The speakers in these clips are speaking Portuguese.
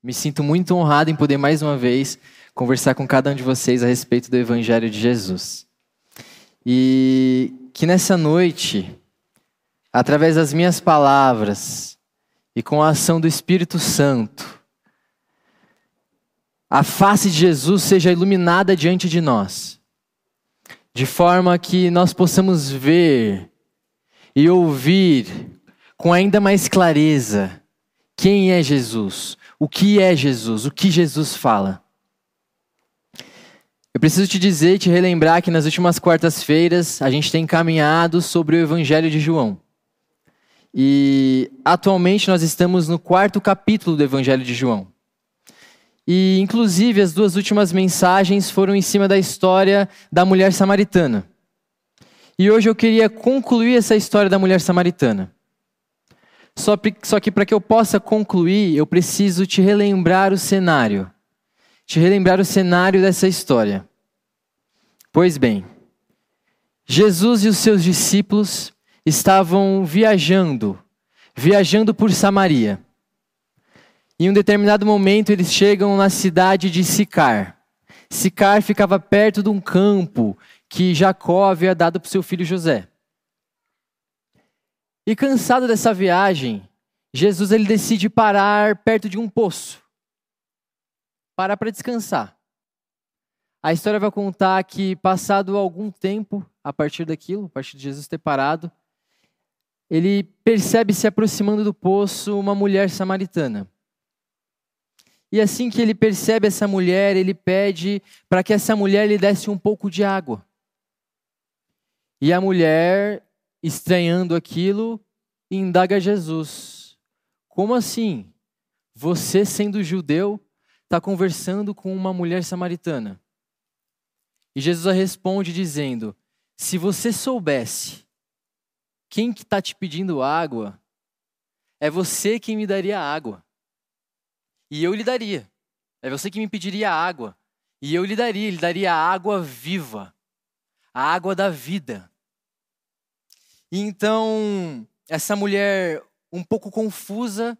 Me sinto muito honrado em poder mais uma vez conversar com cada um de vocês a respeito do Evangelho de Jesus. E que nessa noite, através das minhas palavras e com a ação do Espírito Santo, a face de Jesus seja iluminada diante de nós, de forma que nós possamos ver e ouvir com ainda mais clareza quem é Jesus, o que é Jesus, o que Jesus fala. Eu preciso te dizer e te relembrar que nas últimas quartas-feiras a gente tem caminhado sobre o Evangelho de João. E atualmente nós estamos no quarto capítulo do Evangelho de João. E inclusive as duas últimas mensagens foram em cima da história da mulher samaritana. E hoje eu queria concluir essa história da mulher samaritana. Só, só que para que eu possa concluir, eu preciso te relembrar o cenário. Te relembrar o cenário dessa história. Pois bem, Jesus e os seus discípulos estavam viajando, viajando por Samaria. Em um determinado momento, eles chegam na cidade de Sicar. Sicar ficava perto de um campo que Jacó havia dado para seu filho José. E cansado dessa viagem, Jesus ele decide parar perto de um poço. Parar para descansar. A história vai contar que, passado algum tempo, a partir daquilo, a partir de Jesus ter parado, ele percebe se aproximando do poço uma mulher samaritana. E assim que ele percebe essa mulher, ele pede para que essa mulher lhe desse um pouco de água. E a mulher estranhando aquilo, indaga Jesus: Como assim? Você, sendo judeu, está conversando com uma mulher samaritana? E Jesus responde dizendo: Se você soubesse quem que está te pedindo água, é você quem me daria água. E eu lhe daria. É você que me pediria água. E eu lhe daria, ele daria água viva, a água da vida. E então, essa mulher, um pouco confusa,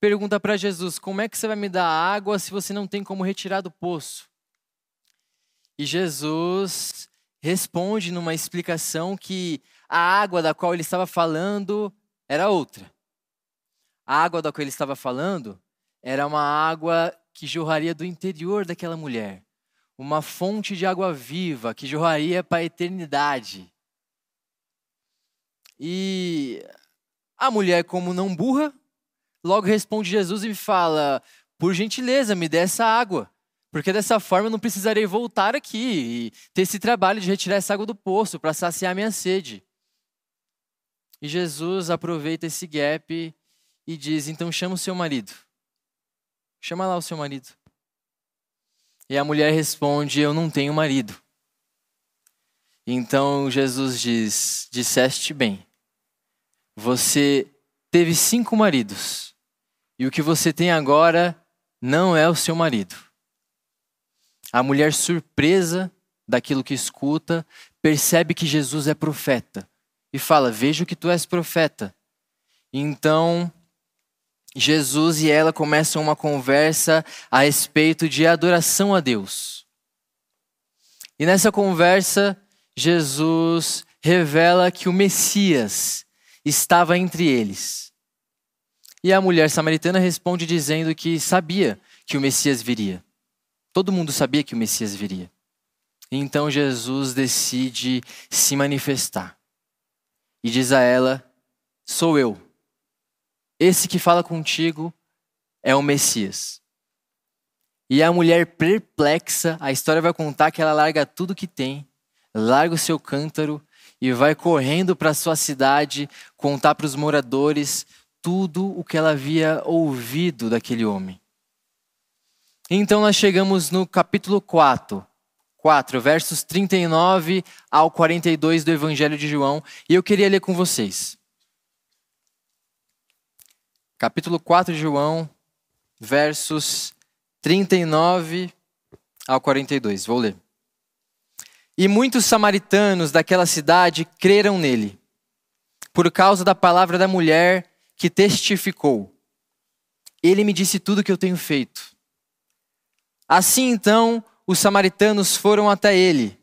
pergunta para Jesus: Como é que você vai me dar água se você não tem como retirar do poço? E Jesus responde numa explicação que a água da qual ele estava falando era outra. A água da qual ele estava falando era uma água que jorraria do interior daquela mulher, uma fonte de água viva que jorraria para a eternidade. E a mulher, como não burra, logo responde Jesus e fala: Por gentileza, me dê essa água. Porque dessa forma eu não precisarei voltar aqui e ter esse trabalho de retirar essa água do poço para saciar minha sede. E Jesus aproveita esse gap e diz: Então chama o seu marido. Chama lá o seu marido. E a mulher responde: Eu não tenho marido. Então Jesus diz: Disseste bem. Você teve cinco maridos, e o que você tem agora não é o seu marido. A mulher, surpresa daquilo que escuta, percebe que Jesus é profeta e fala: Vejo que tu és profeta. Então, Jesus e ela começam uma conversa a respeito de adoração a Deus. E nessa conversa, Jesus revela que o Messias estava entre eles. E a mulher samaritana responde dizendo que sabia que o Messias viria. Todo mundo sabia que o Messias viria. Então Jesus decide se manifestar e diz a ela: Sou eu. Esse que fala contigo é o Messias. E a mulher perplexa, a história vai contar que ela larga tudo que tem, larga o seu cântaro e vai correndo para sua cidade contar para os moradores tudo o que ela havia ouvido daquele homem. Então nós chegamos no capítulo 4, 4, versos 39 ao 42 do Evangelho de João, e eu queria ler com vocês. Capítulo 4 de João, versos 39 ao 42. Vou ler. E muitos samaritanos daquela cidade creram nele, por causa da palavra da mulher que testificou. ele me disse tudo o que eu tenho feito. Assim então, os samaritanos foram até ele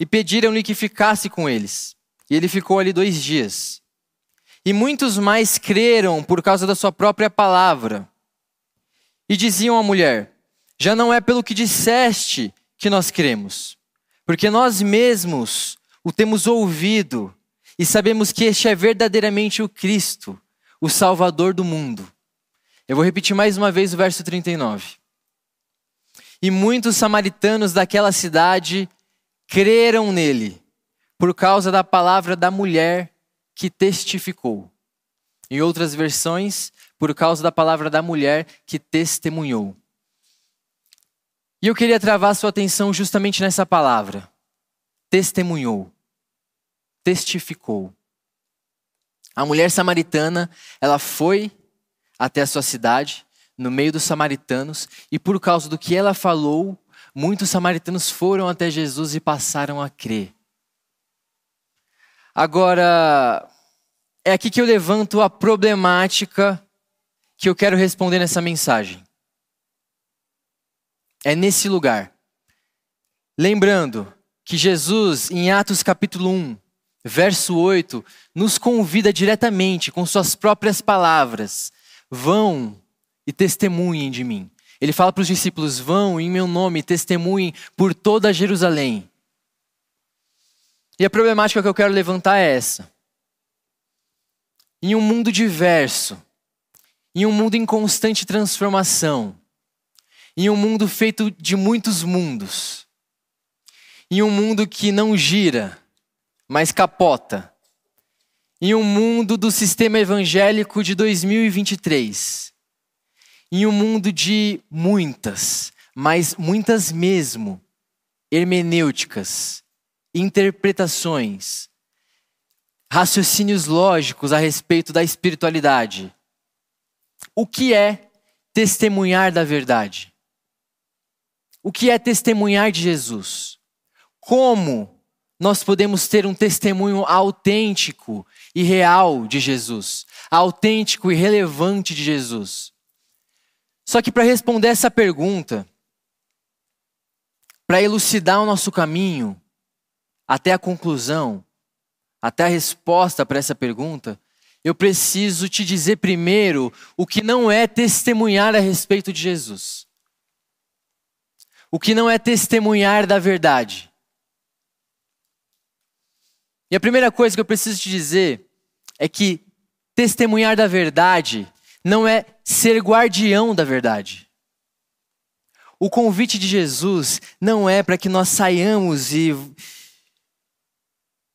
e pediram-lhe que ficasse com eles. E ele ficou ali dois dias. E muitos mais creram por causa da sua própria palavra. E diziam à mulher: Já não é pelo que disseste que nós cremos, porque nós mesmos o temos ouvido e sabemos que este é verdadeiramente o Cristo, o Salvador do mundo. Eu vou repetir mais uma vez o verso 39. E muitos samaritanos daquela cidade creram nele, por causa da palavra da mulher que testificou. Em outras versões, por causa da palavra da mulher que testemunhou. E eu queria travar sua atenção justamente nessa palavra. Testemunhou. Testificou. A mulher samaritana, ela foi até a sua cidade, no meio dos samaritanos, e por causa do que ela falou, muitos samaritanos foram até Jesus e passaram a crer. Agora, é aqui que eu levanto a problemática que eu quero responder nessa mensagem. É nesse lugar. Lembrando que Jesus, em Atos capítulo 1, verso 8, nos convida diretamente, com suas próprias palavras: vão e testemunhem de mim. Ele fala para os discípulos: vão em meu nome, testemunhem por toda Jerusalém. E a problemática que eu quero levantar é essa. Em um mundo diverso, em um mundo em constante transformação, em um mundo feito de muitos mundos, em um mundo que não gira, mas capota, em um mundo do sistema evangélico de 2023, em um mundo de muitas, mas muitas mesmo, hermenêuticas, interpretações, raciocínios lógicos a respeito da espiritualidade. O que é testemunhar da verdade? O que é testemunhar de Jesus? Como nós podemos ter um testemunho autêntico e real de Jesus? Autêntico e relevante de Jesus? Só que para responder essa pergunta, para elucidar o nosso caminho até a conclusão, até a resposta para essa pergunta, eu preciso te dizer primeiro o que não é testemunhar a respeito de Jesus o que não é testemunhar da verdade. E a primeira coisa que eu preciso te dizer é que testemunhar da verdade não é ser guardião da verdade. O convite de Jesus não é para que nós saiamos e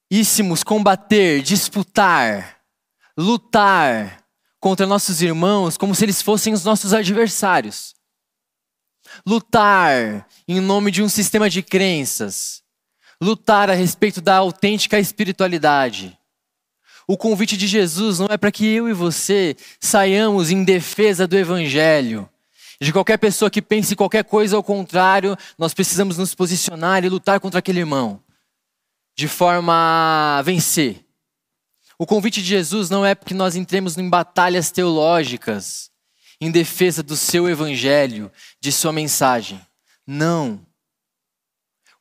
íssemos combater, disputar, lutar contra nossos irmãos como se eles fossem os nossos adversários lutar em nome de um sistema de crenças, lutar a respeito da autêntica espiritualidade. O convite de Jesus não é para que eu e você saiamos em defesa do Evangelho. De qualquer pessoa que pense qualquer coisa ao contrário, nós precisamos nos posicionar e lutar contra aquele irmão, de forma a vencer. O convite de Jesus não é para que nós entremos em batalhas teológicas, em defesa do seu evangelho, de sua mensagem. Não.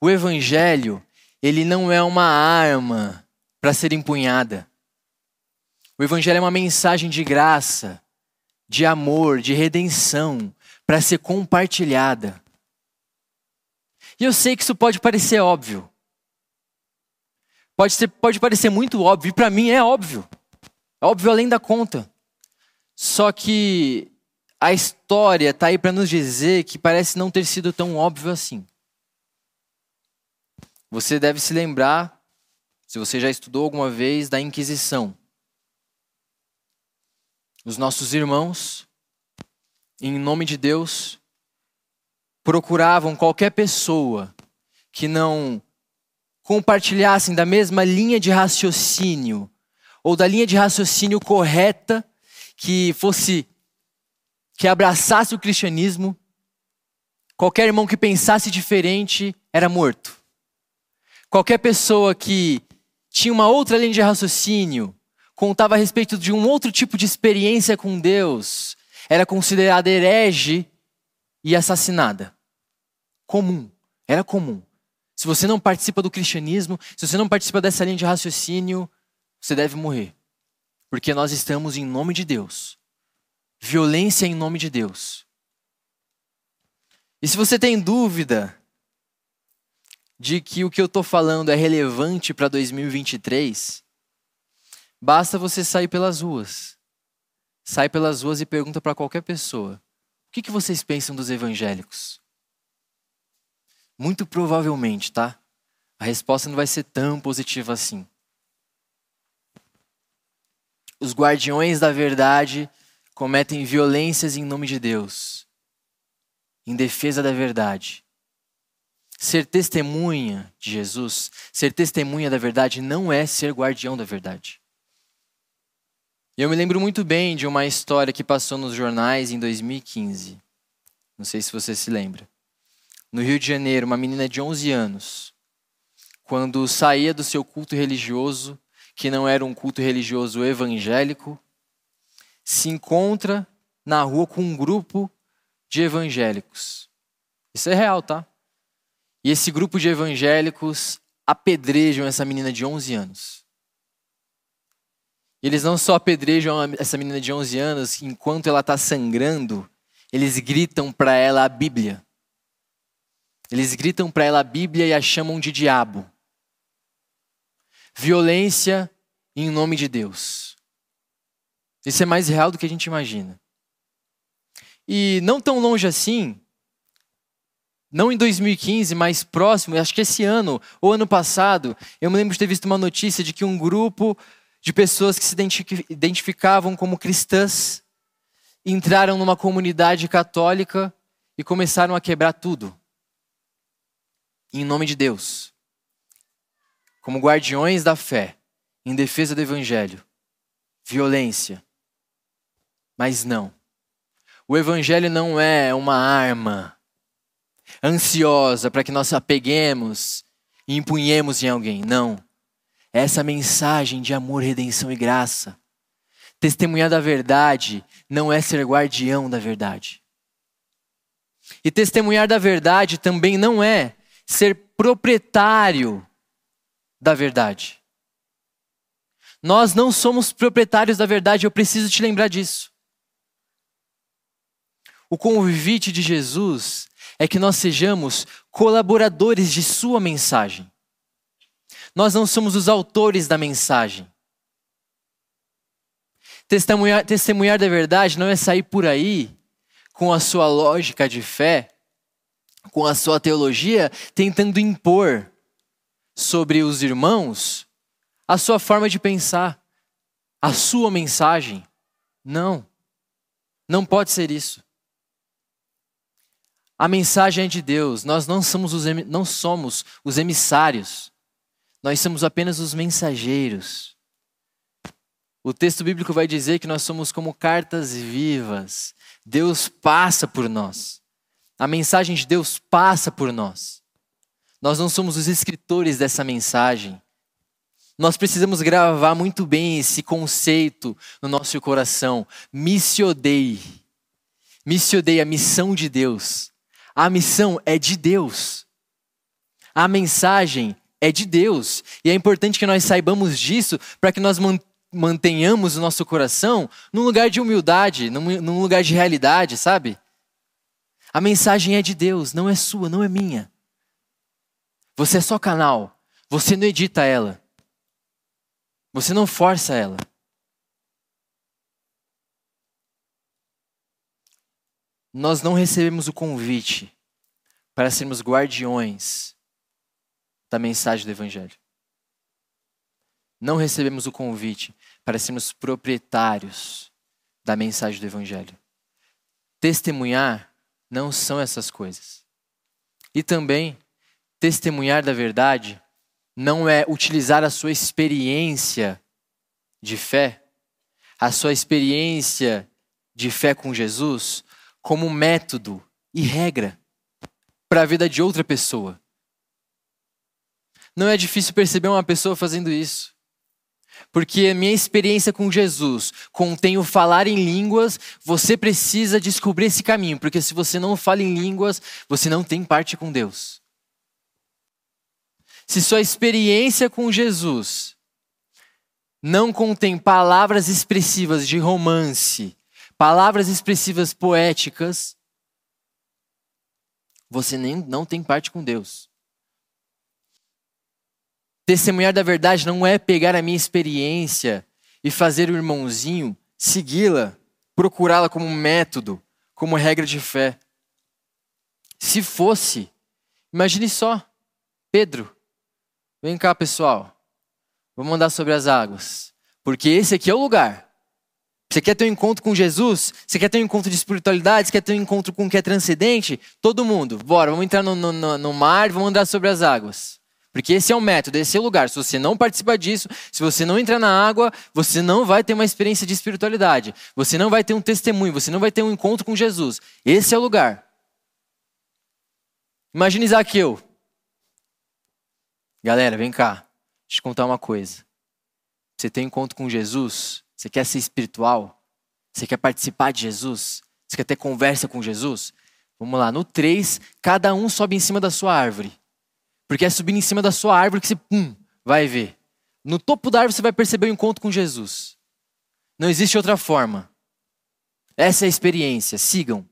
O evangelho, ele não é uma arma para ser empunhada. O evangelho é uma mensagem de graça, de amor, de redenção, para ser compartilhada. E eu sei que isso pode parecer óbvio. Pode, ser, pode parecer muito óbvio, e para mim é óbvio. É óbvio além da conta. Só que a história está aí para nos dizer que parece não ter sido tão óbvio assim. Você deve se lembrar, se você já estudou alguma vez, da Inquisição. Os nossos irmãos, em nome de Deus, procuravam qualquer pessoa que não compartilhassem da mesma linha de raciocínio ou da linha de raciocínio correta que fosse que abraçasse o cristianismo, qualquer irmão que pensasse diferente era morto. Qualquer pessoa que tinha uma outra linha de raciocínio, contava a respeito de um outro tipo de experiência com Deus, era considerada herege e assassinada. Comum, era comum. Se você não participa do cristianismo, se você não participa dessa linha de raciocínio, você deve morrer. Porque nós estamos em nome de Deus. Violência em nome de Deus. E se você tem dúvida de que o que eu estou falando é relevante para 2023, basta você sair pelas ruas. Sai pelas ruas e pergunta para qualquer pessoa: o que, que vocês pensam dos evangélicos? Muito provavelmente, tá? A resposta não vai ser tão positiva assim. Os guardiões da verdade cometem violências em nome de Deus, em defesa da verdade. Ser testemunha de Jesus, ser testemunha da verdade, não é ser guardião da verdade. Eu me lembro muito bem de uma história que passou nos jornais em 2015. Não sei se você se lembra. No Rio de Janeiro, uma menina de 11 anos, quando saía do seu culto religioso, que não era um culto religioso evangélico, se encontra na rua com um grupo de evangélicos. Isso é real, tá? E esse grupo de evangélicos apedrejam essa menina de 11 anos. Eles não só apedrejam essa menina de 11 anos, enquanto ela está sangrando, eles gritam para ela a Bíblia. Eles gritam para ela a Bíblia e a chamam de diabo. Violência em nome de Deus. Isso é mais real do que a gente imagina. E não tão longe assim, não em 2015, mas próximo, acho que esse ano ou ano passado, eu me lembro de ter visto uma notícia de que um grupo de pessoas que se identificavam como cristãs entraram numa comunidade católica e começaram a quebrar tudo. Em nome de Deus. Como guardiões da fé, em defesa do evangelho. Violência. Mas não. O evangelho não é uma arma ansiosa para que nós apeguemos e empunhemos em alguém. Não. Essa mensagem de amor, redenção e graça. Testemunhar da verdade não é ser guardião da verdade. E testemunhar da verdade também não é ser proprietário da verdade. Nós não somos proprietários da verdade, eu preciso te lembrar disso. O convite de Jesus é que nós sejamos colaboradores de Sua mensagem. Nós não somos os autores da mensagem. Testemunhar, testemunhar da verdade não é sair por aí com a sua lógica de fé, com a sua teologia, tentando impor sobre os irmãos a sua forma de pensar, a sua mensagem. Não, não pode ser isso. A mensagem é de Deus. Nós não somos os, não somos os emissários. Nós somos apenas os mensageiros. O texto bíblico vai dizer que nós somos como cartas vivas. Deus passa por nós. A mensagem de Deus passa por nós. Nós não somos os escritores dessa mensagem. Nós precisamos gravar muito bem esse conceito no nosso coração. Missiodei. Missiodei, a missão de Deus. A missão é de Deus. A mensagem é de Deus. E é importante que nós saibamos disso para que nós mantenhamos o nosso coração num lugar de humildade, num lugar de realidade, sabe? A mensagem é de Deus, não é sua, não é minha. Você é só canal. Você não edita ela. Você não força ela. Nós não recebemos o convite para sermos guardiões da mensagem do Evangelho. Não recebemos o convite para sermos proprietários da mensagem do Evangelho. Testemunhar não são essas coisas. E também, testemunhar da verdade não é utilizar a sua experiência de fé, a sua experiência de fé com Jesus, como método e regra para a vida de outra pessoa. Não é difícil perceber uma pessoa fazendo isso. Porque a minha experiência com Jesus contém o falar em línguas, você precisa descobrir esse caminho, porque se você não fala em línguas, você não tem parte com Deus. Se sua experiência com Jesus não contém palavras expressivas de romance, palavras expressivas poéticas, você nem não tem parte com Deus. Testemunhar da verdade não é pegar a minha experiência e fazer o irmãozinho segui-la, procurá-la como método, como regra de fé. Se fosse, imagine só, Pedro, vem cá pessoal, vamos andar sobre as águas, porque esse aqui é o lugar. Você quer ter um encontro com Jesus? Você quer ter um encontro de espiritualidade? Você quer ter um encontro com o que é transcendente? Todo mundo, bora, vamos entrar no, no, no mar, vamos andar sobre as águas. Porque esse é o método, esse é o lugar. Se você não participar disso, se você não entrar na água, você não vai ter uma experiência de espiritualidade. Você não vai ter um testemunho, você não vai ter um encontro com Jesus. Esse é o lugar. Imagine Zaqueu. Galera, vem cá. Deixa eu te contar uma coisa. Você tem encontro com Jesus, você quer ser espiritual? Você quer participar de Jesus? Você quer ter conversa com Jesus? Vamos lá, no 3, cada um sobe em cima da sua árvore. Porque é subindo em cima da sua árvore que você pum, vai ver. No topo da árvore você vai perceber o encontro com Jesus. Não existe outra forma. Essa é a experiência, sigam.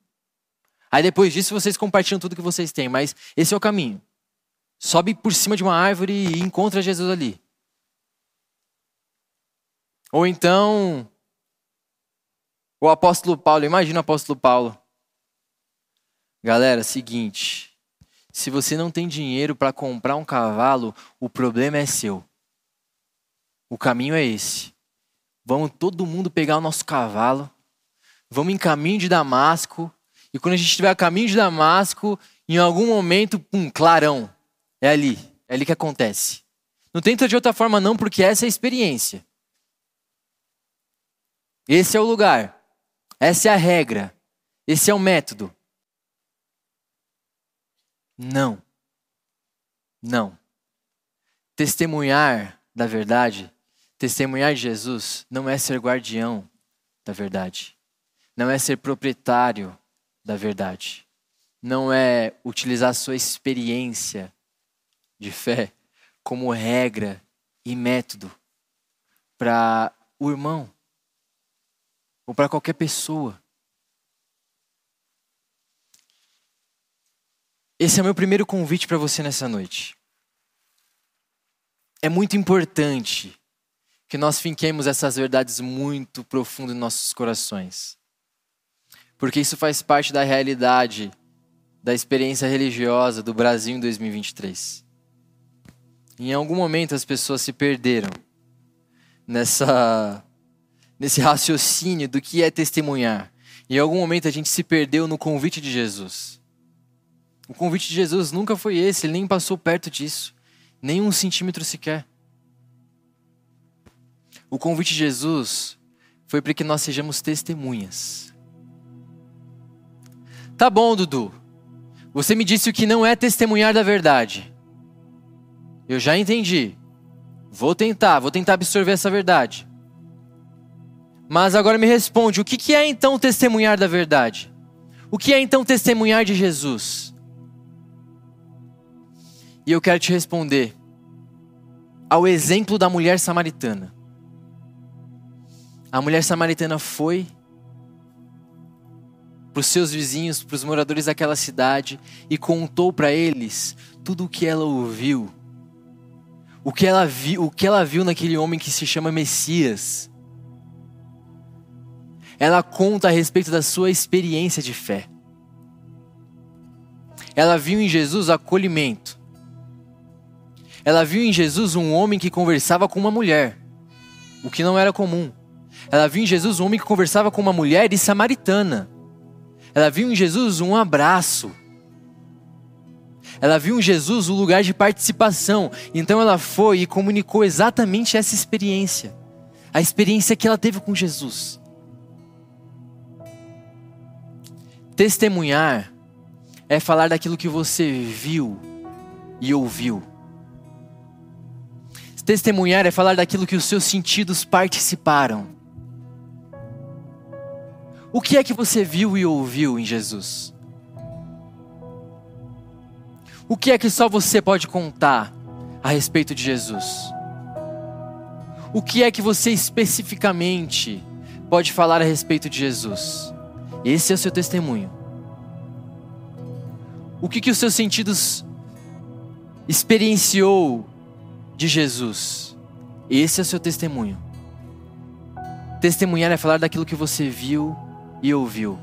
Aí depois disso vocês compartilham tudo que vocês têm, mas esse é o caminho. Sobe por cima de uma árvore e encontra Jesus ali. Ou então, o apóstolo Paulo, imagina o apóstolo Paulo. Galera, seguinte, se você não tem dinheiro para comprar um cavalo, o problema é seu. O caminho é esse. Vamos todo mundo pegar o nosso cavalo, vamos em caminho de Damasco, e quando a gente estiver a caminho de Damasco, em algum momento, pum, clarão. É ali, é ali que acontece. Não tenta de outra forma não, porque essa é a experiência. Esse é o lugar. Essa é a regra. Esse é o método. Não. Não. Testemunhar da verdade, testemunhar de Jesus, não é ser guardião da verdade. Não é ser proprietário da verdade. Não é utilizar sua experiência de fé como regra e método para o irmão ou para qualquer pessoa. Esse é o meu primeiro convite para você nessa noite. É muito importante que nós finquemos essas verdades muito profundo em nossos corações. Porque isso faz parte da realidade da experiência religiosa do Brasil em 2023. Em algum momento as pessoas se perderam nessa nesse raciocínio do que é testemunhar. Em algum momento a gente se perdeu no convite de Jesus. O convite de Jesus nunca foi esse, ele nem passou perto disso, nem um centímetro sequer. O convite de Jesus foi para que nós sejamos testemunhas. Tá bom, Dudu. Você me disse o que não é testemunhar da verdade. Eu já entendi. Vou tentar, vou tentar absorver essa verdade. Mas agora me responde: o que é então testemunhar da verdade? O que é então testemunhar de Jesus? E eu quero te responder ao exemplo da mulher samaritana. A mulher samaritana foi para os seus vizinhos, para os moradores daquela cidade e contou para eles tudo o que ela ouviu. O que ela viu, o que ela viu naquele homem que se chama Messias ela conta a respeito da sua experiência de fé. Ela viu em Jesus acolhimento. Ela viu em Jesus um homem que conversava com uma mulher, o que não era comum. Ela viu em Jesus um homem que conversava com uma mulher e samaritana. Ela viu em Jesus um abraço. Ela viu em Jesus o lugar de participação. Então ela foi e comunicou exatamente essa experiência. A experiência que ela teve com Jesus. Testemunhar é falar daquilo que você viu e ouviu. Testemunhar é falar daquilo que os seus sentidos participaram. O que é que você viu e ouviu em Jesus? O que é que só você pode contar a respeito de Jesus? O que é que você especificamente pode falar a respeito de Jesus? Esse é o seu testemunho. O que, que os seus sentidos experienciou de Jesus? Esse é o seu testemunho. Testemunhar é falar daquilo que você viu e ouviu.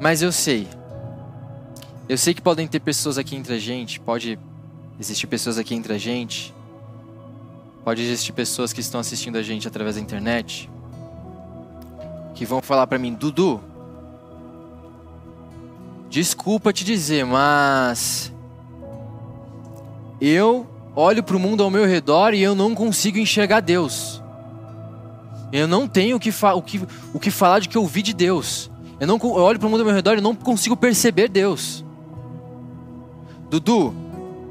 Mas eu sei, eu sei que podem ter pessoas aqui entre a gente, pode existir pessoas aqui entre a gente, pode existir pessoas que estão assistindo a gente através da internet, que vão falar para mim, Dudu, desculpa te dizer, mas eu olho para o mundo ao meu redor e eu não consigo enxergar Deus. Eu não tenho o que, o que, o que falar de que eu vi de Deus. Eu, não, eu olho para o mundo ao meu redor e não consigo perceber Deus. Dudu,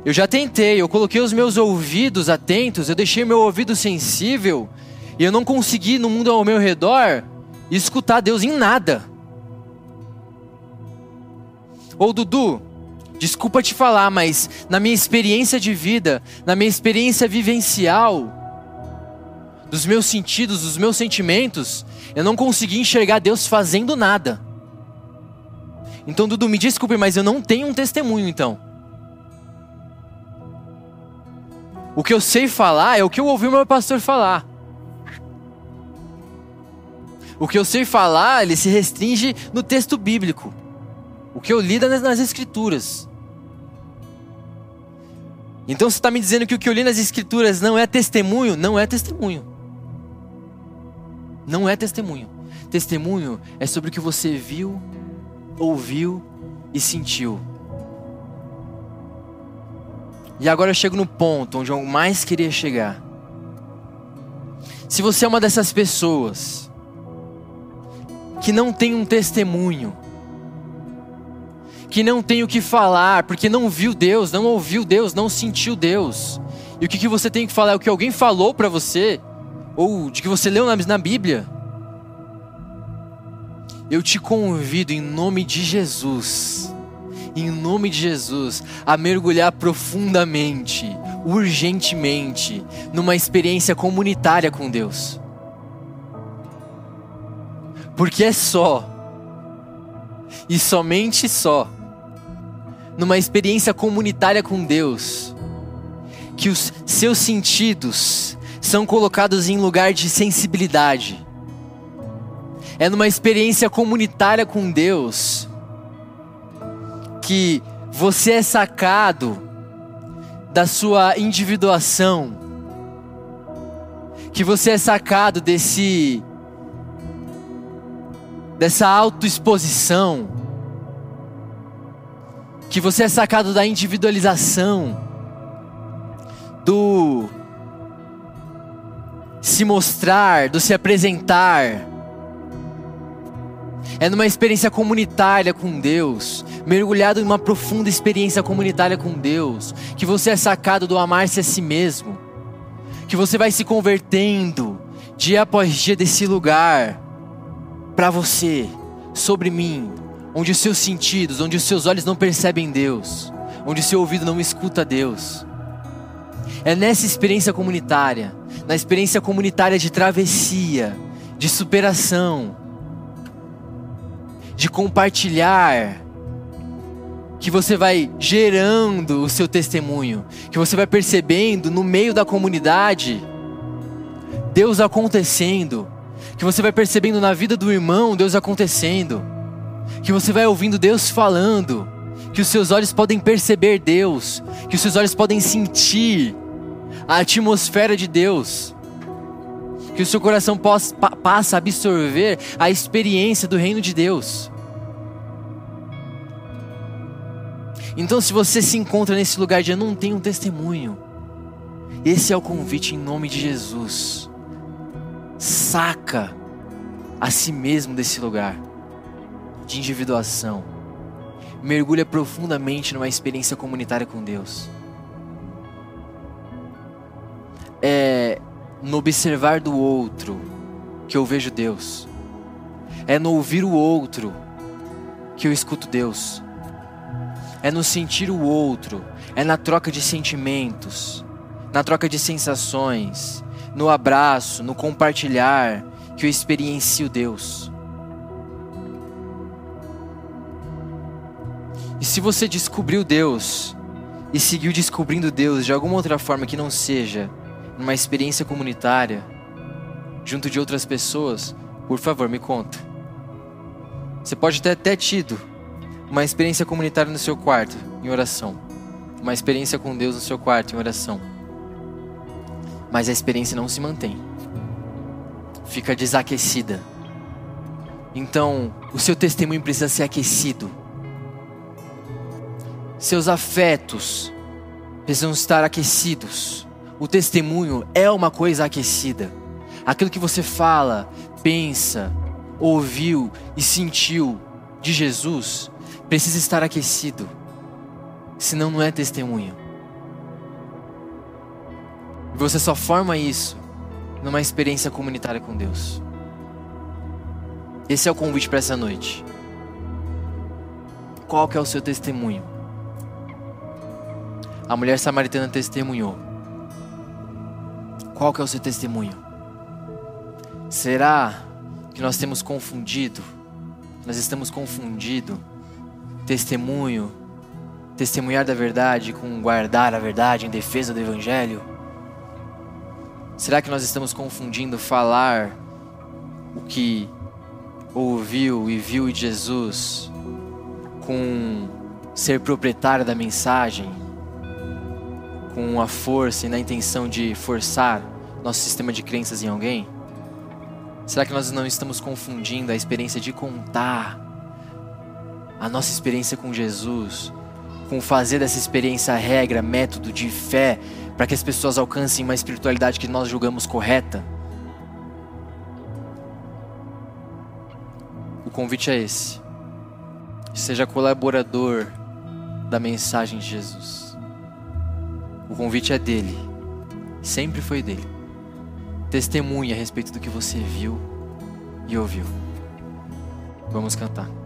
eu já tentei, eu coloquei os meus ouvidos atentos, eu deixei meu ouvido sensível e eu não consegui no mundo ao meu redor escutar Deus em nada. Ou Dudu, desculpa te falar, mas na minha experiência de vida, na minha experiência vivencial, dos meus sentidos, dos meus sentimentos, eu não consegui enxergar Deus fazendo nada. Então, Dudu, me desculpe, mas eu não tenho um testemunho então. O que eu sei falar é o que eu ouvi o meu pastor falar. O que eu sei falar, ele se restringe no texto bíblico. O que eu li nas, nas escrituras. Então você está me dizendo que o que eu li nas escrituras não é testemunho? Não é testemunho não é testemunho. Testemunho é sobre o que você viu, ouviu e sentiu. E agora eu chego no ponto onde eu mais queria chegar. Se você é uma dessas pessoas que não tem um testemunho, que não tem o que falar, porque não viu Deus, não ouviu Deus, não sentiu Deus, e o que, que você tem que falar? É o que alguém falou para você, ou de que você leu na Bíblia, eu te convido em nome de Jesus, em nome de Jesus, a mergulhar profundamente, urgentemente, numa experiência comunitária com Deus. Porque é só, e somente só, numa experiência comunitária com Deus, que os seus sentidos são colocados em lugar de sensibilidade. É numa experiência comunitária com Deus. Que você é sacado da sua individuação, que você é sacado desse dessa autoexposição, que você é sacado da individualização, do se mostrar, do se apresentar. É numa experiência comunitária com Deus, mergulhado em uma profunda experiência comunitária com Deus, que você é sacado do amar-se a si mesmo, que você vai se convertendo dia após dia desse lugar para você, sobre mim, onde os seus sentidos, onde os seus olhos não percebem Deus, onde o seu ouvido não escuta Deus. É nessa experiência comunitária na experiência comunitária de travessia, de superação, de compartilhar, que você vai gerando o seu testemunho, que você vai percebendo no meio da comunidade Deus acontecendo, que você vai percebendo na vida do irmão Deus acontecendo, que você vai ouvindo Deus falando, que os seus olhos podem perceber Deus, que os seus olhos podem sentir a atmosfera de Deus. Que o seu coração possa, passe a absorver a experiência do reino de Deus. Então, se você se encontra nesse lugar de eu não tenho um testemunho, esse é o convite em nome de Jesus. Saca a si mesmo desse lugar de individuação. Mergulha profundamente numa experiência comunitária com Deus. é no observar do outro que eu vejo Deus. É no ouvir o outro que eu escuto Deus. É no sentir o outro, é na troca de sentimentos, na troca de sensações, no abraço, no compartilhar que eu experiencio Deus. E se você descobriu Deus e seguiu descobrindo Deus de alguma outra forma que não seja numa experiência comunitária, junto de outras pessoas, por favor, me conta. Você pode ter até tido uma experiência comunitária no seu quarto, em oração. Uma experiência com Deus no seu quarto, em oração. Mas a experiência não se mantém. Fica desaquecida. Então, o seu testemunho precisa ser aquecido seus afetos precisam estar aquecidos. O testemunho é uma coisa aquecida. Aquilo que você fala, pensa, ouviu e sentiu de Jesus precisa estar aquecido. Senão não é testemunho. Você só forma isso numa experiência comunitária com Deus. Esse é o convite para essa noite. Qual que é o seu testemunho? A mulher samaritana testemunhou. Qual que é o seu testemunho? Será que nós temos confundido? Nós estamos confundido testemunho, testemunhar da verdade com guardar a verdade em defesa do evangelho? Será que nós estamos confundindo falar o que ouviu e viu de Jesus com ser proprietário da mensagem? com a força e na intenção de forçar nosso sistema de crenças em alguém? Será que nós não estamos confundindo a experiência de contar a nossa experiência com Jesus com fazer dessa experiência regra, método de fé para que as pessoas alcancem uma espiritualidade que nós julgamos correta? O convite é esse. Seja colaborador da mensagem de Jesus. O convite é dele. Sempre foi dele. Testemunhe a respeito do que você viu e ouviu. Vamos cantar.